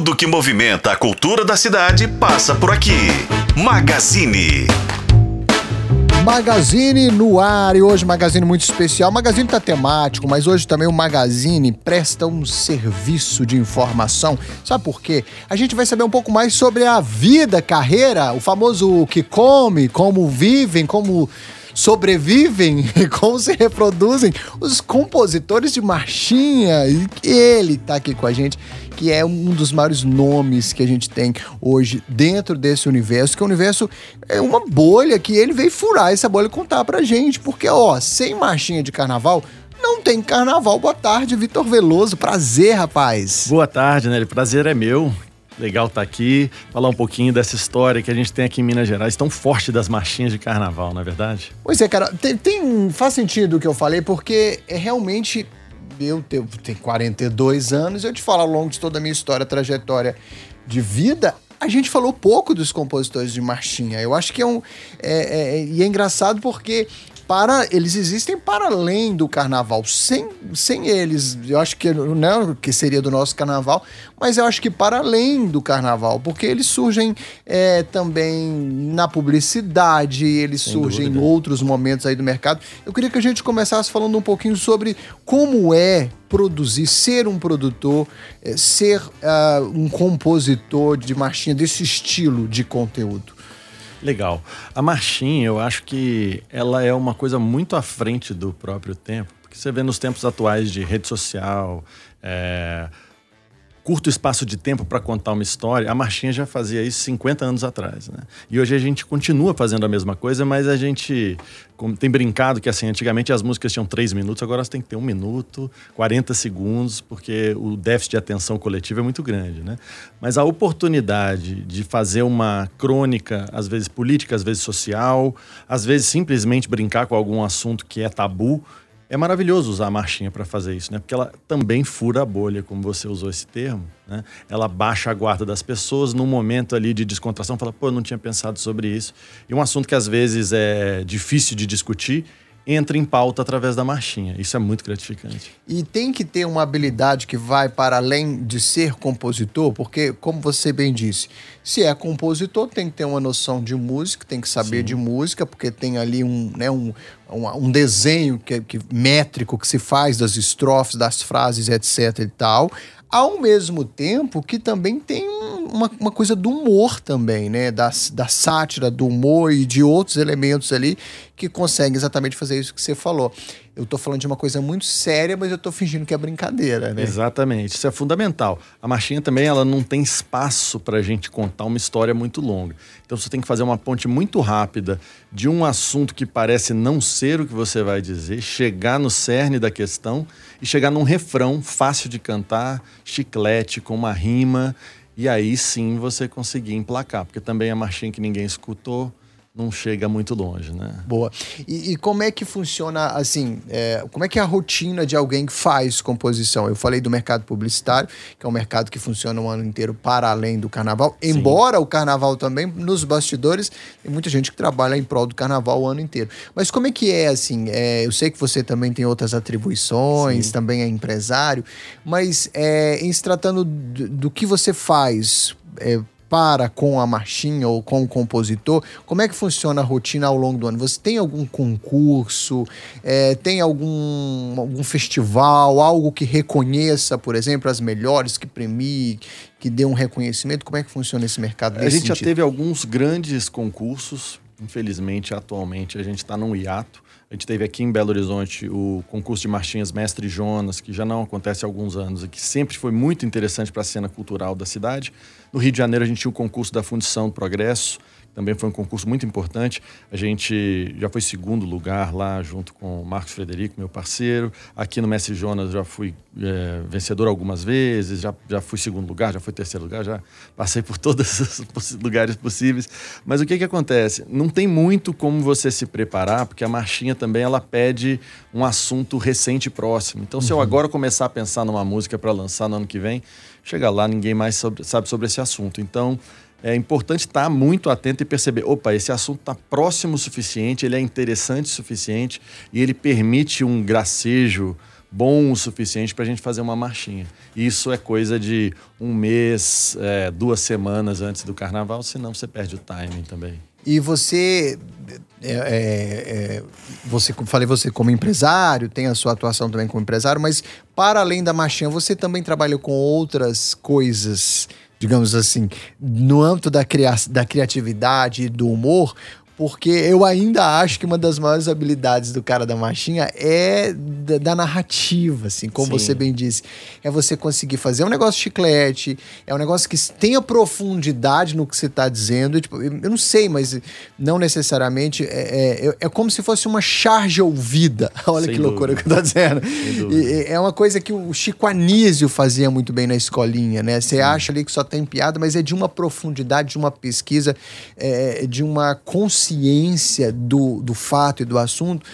Tudo que movimenta a cultura da cidade passa por aqui. Magazine. Magazine no ar e hoje Magazine muito especial. O Magazine tá temático, mas hoje também o Magazine presta um serviço de informação. Sabe por quê? A gente vai saber um pouco mais sobre a vida, carreira, o famoso que come, como vivem, como sobrevivem e como se reproduzem os compositores de marchinha. E ele tá aqui com a gente, que é um dos maiores nomes que a gente tem hoje dentro desse universo, que é o universo é uma bolha que ele veio furar essa bolha e contar pra gente, porque ó, sem marchinha de carnaval, não tem carnaval. Boa tarde, Vitor Veloso. Prazer, rapaz. Boa tarde? O prazer é meu. Legal estar tá aqui, falar um pouquinho dessa história que a gente tem aqui em Minas Gerais, tão forte das marchinhas de carnaval, não é verdade? Pois é, cara, tem, tem faz sentido o que eu falei, porque é realmente eu tenho, tenho 42 anos, eu te falo ao longo de toda a minha história, trajetória de vida, a gente falou pouco dos compositores de marchinha. Eu acho que é um. É, é, e é engraçado porque para eles existem para além do carnaval. Sem, sem eles, eu acho que não que seria do nosso carnaval, mas eu acho que para além do carnaval, porque eles surgem é, também na publicidade, eles sem surgem dúvida. em outros momentos aí do mercado. Eu queria que a gente começasse falando um pouquinho sobre como é produzir, ser um produtor, é, ser uh, um compositor de marchinha desse estilo de conteúdo. Legal. A marchinha, eu acho que ela é uma coisa muito à frente do próprio tempo, porque você vê nos tempos atuais de rede social, é, curto espaço de tempo para contar uma história, a Marchinha já fazia isso 50 anos atrás, né? E hoje a gente continua fazendo a mesma coisa, mas a gente tem brincado que assim, antigamente as músicas tinham 3 minutos, agora você tem que ter um minuto, 40 segundos, porque o déficit de atenção coletiva é muito grande, né? Mas a oportunidade de fazer uma crônica, às vezes política, às vezes social, às vezes simplesmente brincar com algum assunto que é tabu, é maravilhoso usar a marchinha para fazer isso, né? Porque ela também fura a bolha, como você usou esse termo, né? Ela baixa a guarda das pessoas num momento ali de descontração, fala, pô, eu não tinha pensado sobre isso. E um assunto que às vezes é difícil de discutir, entra em pauta através da marchinha. Isso é muito gratificante. E tem que ter uma habilidade que vai para além de ser compositor, porque, como você bem disse, se é compositor, tem que ter uma noção de música, tem que saber Sim. de música, porque tem ali um, né, um, um, um desenho que, que, métrico que se faz das estrofes, das frases, etc e tal ao mesmo tempo que também tem uma, uma coisa do humor também, né? Da, da sátira, do humor e de outros elementos ali que conseguem exatamente fazer isso que você falou. Eu tô falando de uma coisa muito séria, mas eu tô fingindo que é brincadeira, né? Exatamente, isso é fundamental. A marchinha também, ela não tem espaço pra gente contar uma história muito longa. Então você tem que fazer uma ponte muito rápida de um assunto que parece não ser o que você vai dizer, chegar no cerne da questão e chegar num refrão fácil de cantar, chiclete, com uma rima, e aí sim você conseguir emplacar, porque também a marchinha que ninguém escutou, não chega muito longe, né? Boa. E, e como é que funciona, assim, é, como é que é a rotina de alguém que faz composição? Eu falei do mercado publicitário, que é um mercado que funciona o ano inteiro para além do carnaval, Sim. embora o carnaval também, nos bastidores, tem muita gente que trabalha em prol do carnaval o ano inteiro. Mas como é que é, assim, é, eu sei que você também tem outras atribuições, Sim. também é empresário, mas é, em se tratando do, do que você faz, é, para com a marchinha ou com o compositor? Como é que funciona a rotina ao longo do ano? Você tem algum concurso? É, tem algum, algum festival? Algo que reconheça, por exemplo, as melhores, que premie, que dê um reconhecimento? Como é que funciona esse mercado? A gente sentido? já teve alguns grandes concursos. Infelizmente, atualmente, a gente está num hiato. A gente teve aqui em Belo Horizonte o concurso de marchinhas Mestre Jonas, que já não acontece há alguns anos e que sempre foi muito interessante para a cena cultural da cidade. No Rio de Janeiro, a gente tinha o concurso da Fundição do Progresso, também foi um concurso muito importante. A gente já foi segundo lugar lá, junto com o Marcos Frederico, meu parceiro. Aqui no Mestre Jonas já fui é, vencedor algumas vezes, já, já fui segundo lugar, já fui terceiro lugar, já passei por todos os lugares possíveis. Mas o que, que acontece? Não tem muito como você se preparar, porque a marchinha também ela pede um assunto recente e próximo. Então, se eu uhum. agora começar a pensar numa música para lançar no ano que vem, chega lá, ninguém mais sobre, sabe sobre esse assunto. Então, é importante estar muito atento e perceber, opa, esse assunto está próximo o suficiente, ele é interessante o suficiente e ele permite um gracejo bom o suficiente para a gente fazer uma marchinha. Isso é coisa de um mês, é, duas semanas antes do carnaval, senão você perde o timing também. E você, é, é, é, você, falei você como empresário, tem a sua atuação também como empresário, mas para além da marchinha, você também trabalha com outras coisas, digamos assim, no âmbito da, cria da criatividade e do humor, porque eu ainda acho que uma das maiores habilidades do cara da marchinha é da, da narrativa, assim, como Sim. você bem disse. É você conseguir fazer um negócio chiclete, é um negócio que tenha profundidade no que você está dizendo. Tipo, eu não sei, mas não necessariamente. É, é, é, como se fosse uma charge ouvida. Olha Sem que loucura que eu tô dizendo. E, é uma coisa que o Chico Anísio fazia muito bem na escolinha, né? Você acha ali que só tem piada, mas é de uma profundidade, de uma pesquisa, é, de uma consciência ciência do, do fato e do assunto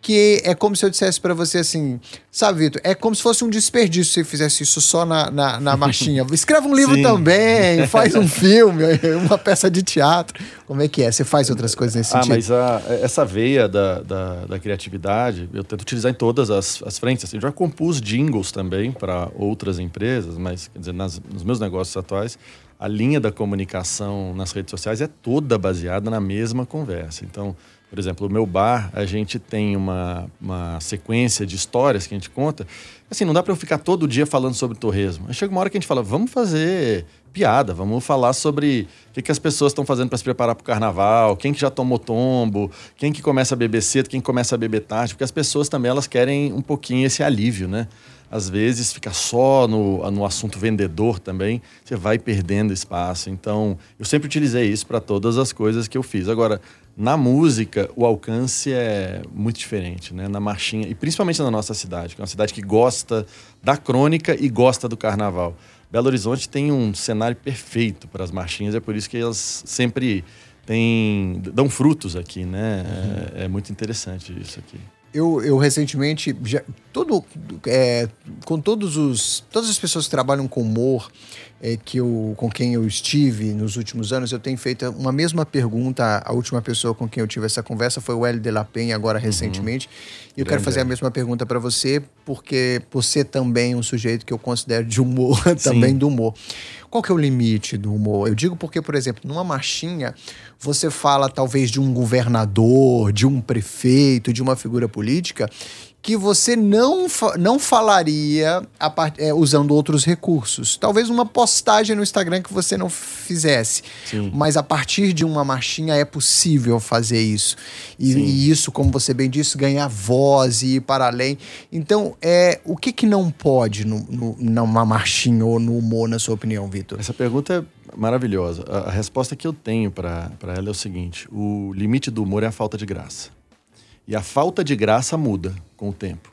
que é como se eu dissesse para você assim, sabe, Vitor, é como se fosse um desperdício se você fizesse isso só na, na, na marchinha. Escreve um livro Sim. também, faz um filme, uma peça de teatro. Como é que é? Você faz outras coisas nesse ah, sentido? Ah, mas a, essa veia da, da, da, criatividade, eu tento utilizar em todas as, as frentes. Assim, eu já compus jingles também para outras empresas, mas, quer dizer, nas, nos meus negócios atuais, a linha da comunicação nas redes sociais é toda baseada na mesma conversa. Então, por exemplo, o meu bar, a gente tem uma, uma sequência de histórias que a gente conta. Assim, não dá para eu ficar todo dia falando sobre torresmo. Aí chega uma hora que a gente fala, vamos fazer piada, vamos falar sobre o que, que as pessoas estão fazendo para se preparar para o carnaval, quem que já tomou tombo, quem que começa a beber cedo, quem começa a beber tarde, porque as pessoas também elas querem um pouquinho esse alívio, né? Às vezes fica só no, no assunto vendedor também, você vai perdendo espaço. Então, eu sempre utilizei isso para todas as coisas que eu fiz. Agora, na música, o alcance é muito diferente, né? Na marchinha, e principalmente na nossa cidade, que é uma cidade que gosta da crônica e gosta do carnaval. Belo Horizonte tem um cenário perfeito para as marchinhas, é por isso que elas sempre têm, dão frutos aqui, né? Uhum. É, é muito interessante isso aqui. Eu, eu recentemente, já, todo, é, com todos os, todas as pessoas que trabalham com humor, é, que eu, com quem eu estive nos últimos anos, eu tenho feito uma mesma pergunta. A última pessoa com quem eu tive essa conversa foi o Hélio de la Penha, agora uhum. recentemente. E eu quero fazer a mesma pergunta para você, porque por ser também um sujeito que eu considero de humor, também do humor. Qual que é o limite do humor? Eu digo porque, por exemplo, numa marchinha, você fala talvez de um governador, de um prefeito, de uma figura política, que você não, não falaria part, é, usando outros recursos. Talvez uma postagem no Instagram que você não fizesse. Sim. Mas a partir de uma marchinha é possível fazer isso. E, e, isso, como você bem disse, ganhar voz e ir para além. Então, é, o que, que não pode no, no, numa marchinha ou no humor, na sua opinião, Vitor? Essa pergunta é maravilhosa. A, a resposta que eu tenho para ela é o seguinte: o limite do humor é a falta de graça. E a falta de graça muda com o tempo.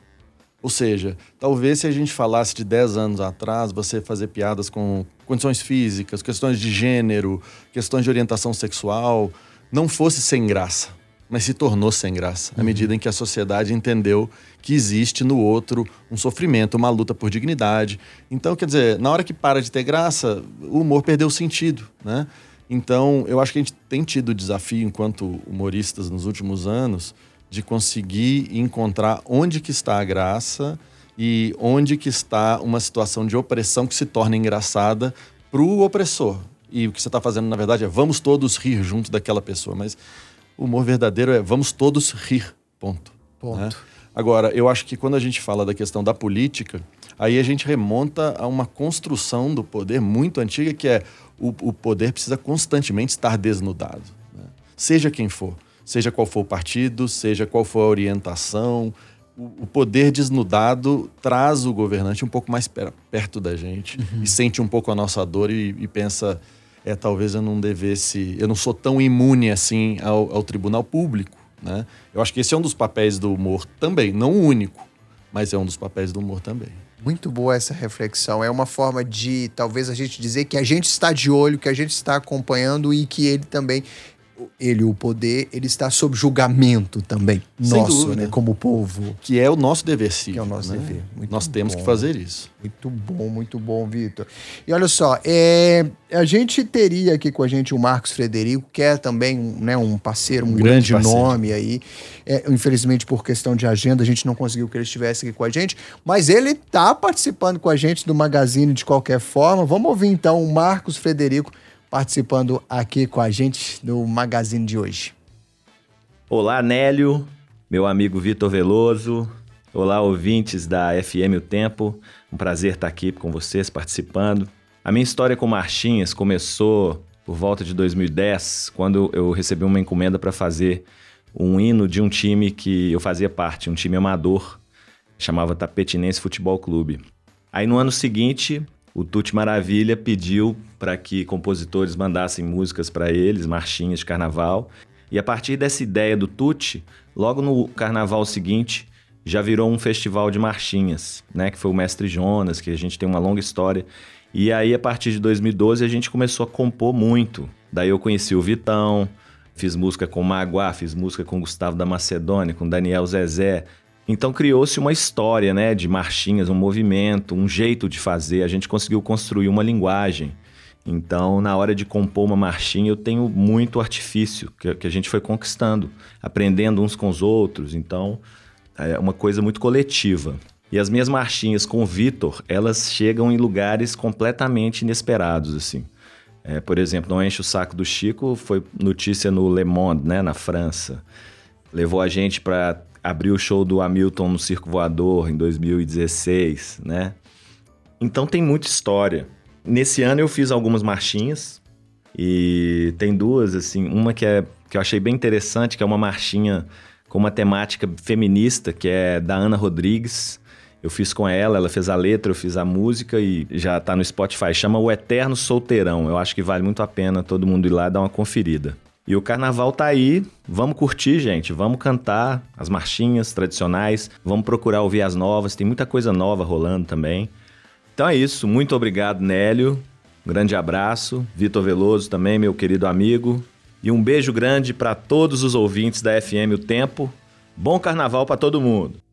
Ou seja, talvez se a gente falasse de 10 anos atrás, você fazer piadas com condições físicas, questões de gênero, questões de orientação sexual, não fosse sem graça, mas se tornou sem graça, à uhum. medida em que a sociedade entendeu que existe no outro um sofrimento, uma luta por dignidade. Então, quer dizer, na hora que para de ter graça, o humor perdeu sentido, né? Então, eu acho que a gente tem tido o desafio, enquanto humoristas, nos últimos anos, de conseguir encontrar onde que está a graça e onde que está uma situação de opressão que se torna engraçada para o opressor. E o que você está fazendo, na verdade, é vamos todos rir junto daquela pessoa. Mas o humor verdadeiro é vamos todos rir, ponto. Ponto. Né? Agora, eu acho que quando a gente fala da questão da política, aí a gente remonta a uma construção do poder muito antiga, que é o, o poder precisa constantemente estar desnudado. Né? Seja quem for seja qual for o partido, seja qual for a orientação. O, poder desnudado traz o governante um pouco mais per, perto da gente uhum. e sente um pouco a nossa dor e, e, pensa: é, talvez eu não devesse, eu não sou tão imune assim ao, ao tribunal público. Né? Eu acho que esse é um dos papéis do humor também, não o único, mas é um dos papéis do humor também. Muito boa essa reflexão. É uma forma de talvez a gente dizer que a gente está de olho, que a gente está acompanhando e que ele também ele o poder, ele está sob julgamento também. Sem nosso, dúvida. né? Como povo. Que é o nosso dever cívico. Que é o nosso né? dever. Muito Nós temos bom. que fazer isso. Muito bom, muito bom, Vitor. E olha só, é, a gente teria aqui com a gente o Marcos Frederico, que é também um, né, um parceiro, um, Um grande, grande nome aí. É, infelizmente, por questão de agenda, a gente não conseguiu que ele estivesse aqui com a gente, mas ele está participando com a gente do Magazine de qualquer forma. Vamos ouvir então o Marcos Frederico participando aqui com a gente do Magazine de hoje. Olá, Nélio, meu amigo Vitor Veloso. Olá, ouvintes da FM O Tempo. Um prazer estar aqui com vocês participando. A minha história com marchinhas começou por volta de 2010, quando eu recebi uma encomenda para fazer um hino de um time que eu fazia parte, um time amador, chamava Tapetinense Futebol Clube. Aí no ano seguinte, o Tuti Maravilha pediu para que compositores mandassem músicas para eles, marchinhas de carnaval. E a partir dessa ideia do Tuti, logo no carnaval seguinte, já virou um festival de marchinhas, né? Que foi o Mestre Jonas, que a gente tem uma longa história. E aí, a partir de 2012, a gente começou a compor muito. Daí eu conheci o Vitão, fiz música com o Maguá, fiz música com o Gustavo da Macedônia, com o Daniel Zezé. Então criou-se uma história, né, de marchinhas, um movimento, um jeito de fazer. A gente conseguiu construir uma linguagem. Então, na hora de compor uma marchinha, eu tenho muito artifício que, que a gente foi conquistando, aprendendo uns com os outros. Então, é uma coisa muito coletiva. E as minhas marchinhas com o Vitor, elas chegam em lugares completamente inesperados, assim. É, por exemplo, Não Enche o Saco do Chico foi notícia no Le Monde, né, na França. Levou a gente para abrir o show do Hamilton no Circo Voador em 2016, né? Então tem muita história. Nesse ano eu fiz algumas marchinhas e tem duas, assim, uma que, é, que eu achei bem interessante, que é uma marchinha com uma temática feminista, que é da Ana Rodrigues. Eu fiz com ela, ela fez a letra, eu fiz a música e já tá no Spotify. Chama O Eterno Solteirão. Eu acho que vale muito a pena todo mundo ir lá dar uma conferida. E o carnaval tá aí, vamos curtir, gente, vamos cantar as marchinhas tradicionais, vamos procurar ouvir as novas, tem muita coisa nova rolando também. Então é isso, muito obrigado, Nélio. Um grande abraço, Vitor Veloso também, meu querido amigo. E um beijo grande para todos os ouvintes da FM O Tempo. Bom carnaval para todo mundo.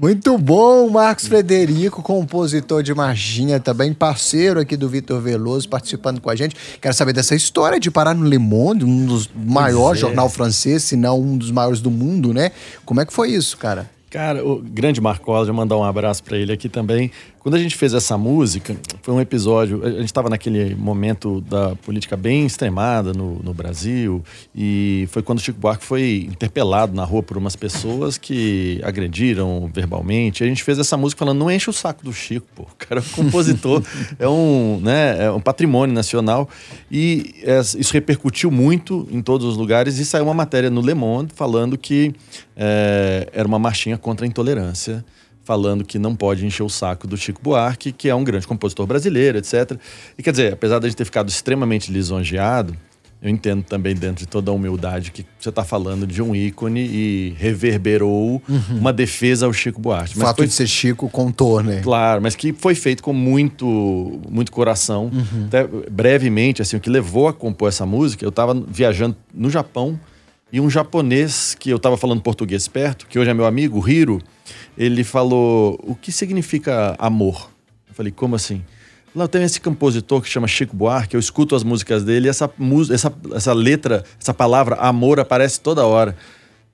Muito bom, Marcos Frederico, compositor de marchinha, também parceiro aqui do Vitor Veloso, participando com a gente. Quero saber dessa história de parar no Le Monde, um dos maiores é. jornal francês, se não um dos maiores do mundo, né? Como é que foi isso, cara? Cara, o grande Marcola, mandar um abraço para ele aqui também. Quando a gente fez essa música, foi um episódio. A gente estava naquele momento da política bem extremada no, no Brasil, e foi quando o Chico Buarque foi interpelado na rua por umas pessoas que agrediram verbalmente. A gente fez essa música falando: não enche o saco do Chico, pô. O cara é um compositor, é, um, né, é um patrimônio nacional. E é, isso repercutiu muito em todos os lugares, e saiu uma matéria no Le Monde falando que é, era uma marchinha contra a intolerância falando que não pode encher o saco do Chico Buarque, que é um grande compositor brasileiro, etc. E quer dizer, apesar de a gente ter ficado extremamente lisonjeado, eu entendo também, dentro de toda a humildade, que você está falando de um ícone e reverberou uma defesa ao Chico Buarque. O fato foi- de ser Chico contou, né? Claro, mas que foi feito com muito, muito coração. Até brevemente, assim, o que levou a compor essa música, eu estava viajando no Japão e um japonês que eu estava falando português perto, que hoje é meu amigo, Hiro, ele falou: o que significa amor? Eu falei, como assim? Lá tem esse compositor que chama Chico Buarque, eu escuto as músicas dele e essa, essa, essa letra, essa palavra amor aparece toda hora.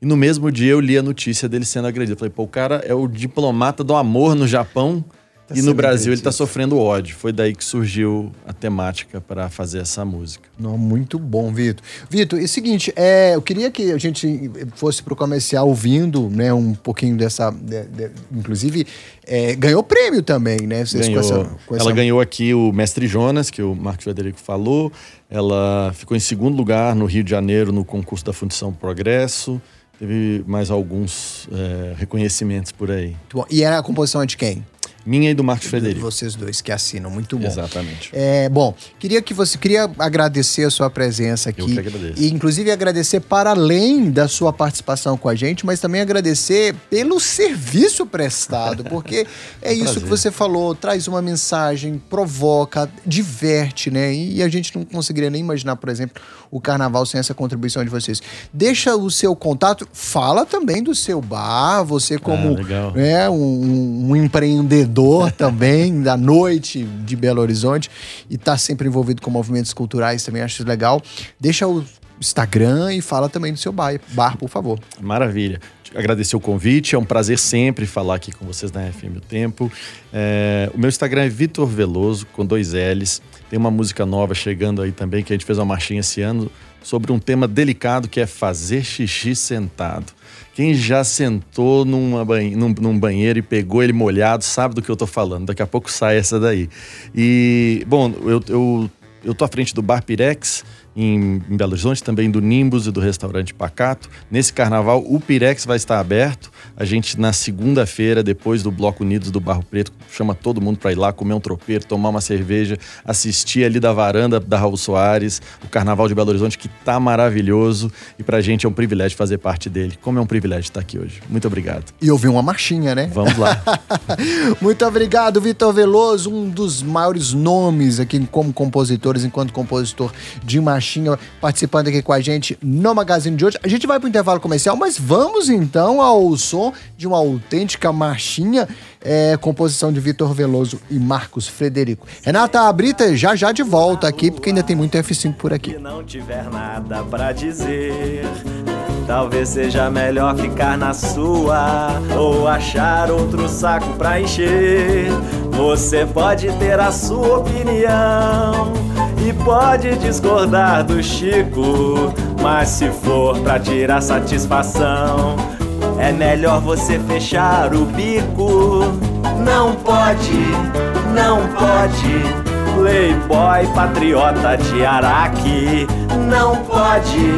E no mesmo dia eu li a notícia dele sendo agredido. Eu falei, pô, o cara é o diplomata do amor no Japão Tá e no Brasil ele agredido. tá sofrendo ódio. Foi daí que surgiu a temática para fazer essa música. Não, muito bom, Vitor. Vitor, e o seguinte, é, eu queria que a gente fosse pro comercial ouvindo, né, um pouquinho dessa, de- de- inclusive é, ganhou prêmio também, né? Vocês Ganhou- com essa, com ela essa- ganhou aqui o Mestre Jonas, que o Marcos Frederico falou. Ela ficou em segundo lugar no Rio de Janeiro no concurso da Fundição Progresso. Teve mais alguns é, reconhecimentos por aí. E era a composição é de quem? Minha e do Marcos Frederico. Vocês dois que assinam, muito bom. Exatamente. É, bom, queria que você queria agradecer a sua presença aqui. Eu que agradeço. E inclusive agradecer para além da sua participação com a gente, mas também agradecer pelo serviço prestado, porque é, isso prazer. que você falou, traz uma mensagem, provoca, diverte, né? E a gente não conseguiria nem imaginar, por exemplo, o carnaval sem essa contribuição de vocês. Deixa o seu contato, fala também do seu bar, você como Ah, é, um, um empreendedor também da noite de Belo Horizonte e tá sempre envolvido com movimentos culturais também, acho legal. Deixa o Instagram e fala também do seu bar, bar por favor. Maravilha. Agradecer o convite, é um prazer sempre falar aqui com vocês na FM O Tempo. É, o meu Instagram é Vitor Veloso, com dois L's. Tem uma música nova chegando aí também, que a gente fez uma marchinha esse ano, sobre um tema delicado que é fazer xixi sentado. Quem já sentou numa banhe- num, num banheiro e pegou ele molhado sabe do que eu tô falando. Daqui a pouco sai essa daí. E, bom, eu, eu, eu tô à frente do Bar Pirex, em, em Belo Horizonte, também do Nimbus e do restaurante Pacato. Nesse carnaval, o Pirex vai estar aberto. A gente, na segunda-feira, depois do Bloco Unidos do Barro Preto, chama todo mundo para ir lá comer um tropeiro, tomar uma cerveja, assistir ali da varanda da Raul Soares, o Carnaval de Belo Horizonte, que tá maravilhoso. E pra gente é um privilégio fazer parte dele. Como é um privilégio estar aqui hoje. Muito obrigado. E ouvir uma marchinha, né? Vamos lá. Muito obrigado, Vitor Veloso, um dos maiores nomes aqui como compositores, enquanto compositor de Participando aqui com a gente no Magazine de hoje. A gente vai para o intervalo comercial, mas vamos então ao som de uma autêntica Machinha, é, composição de Vitor Veloso e Marcos Frederico. Renata Brita já já de volta aqui, porque ainda tem muito F5 por aqui. Se não tiver nada pra dizer, talvez seja melhor ficar na sua ou achar outro saco pra encher. Você pode ter a sua opinião e pode discordar do Chico, mas se for pra tirar satisfação, é melhor você fechar o bico. Não pode, não pode. Playboy patriota de Araque. Não pode,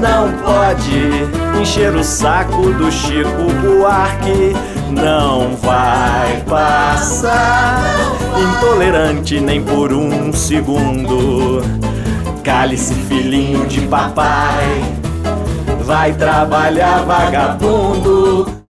não pode. Encher o saco do Chico Buarque. Não vai passar. Intolerante nem por um segundo. Cale-se filhinho de papai Vai trabalhar vagabundo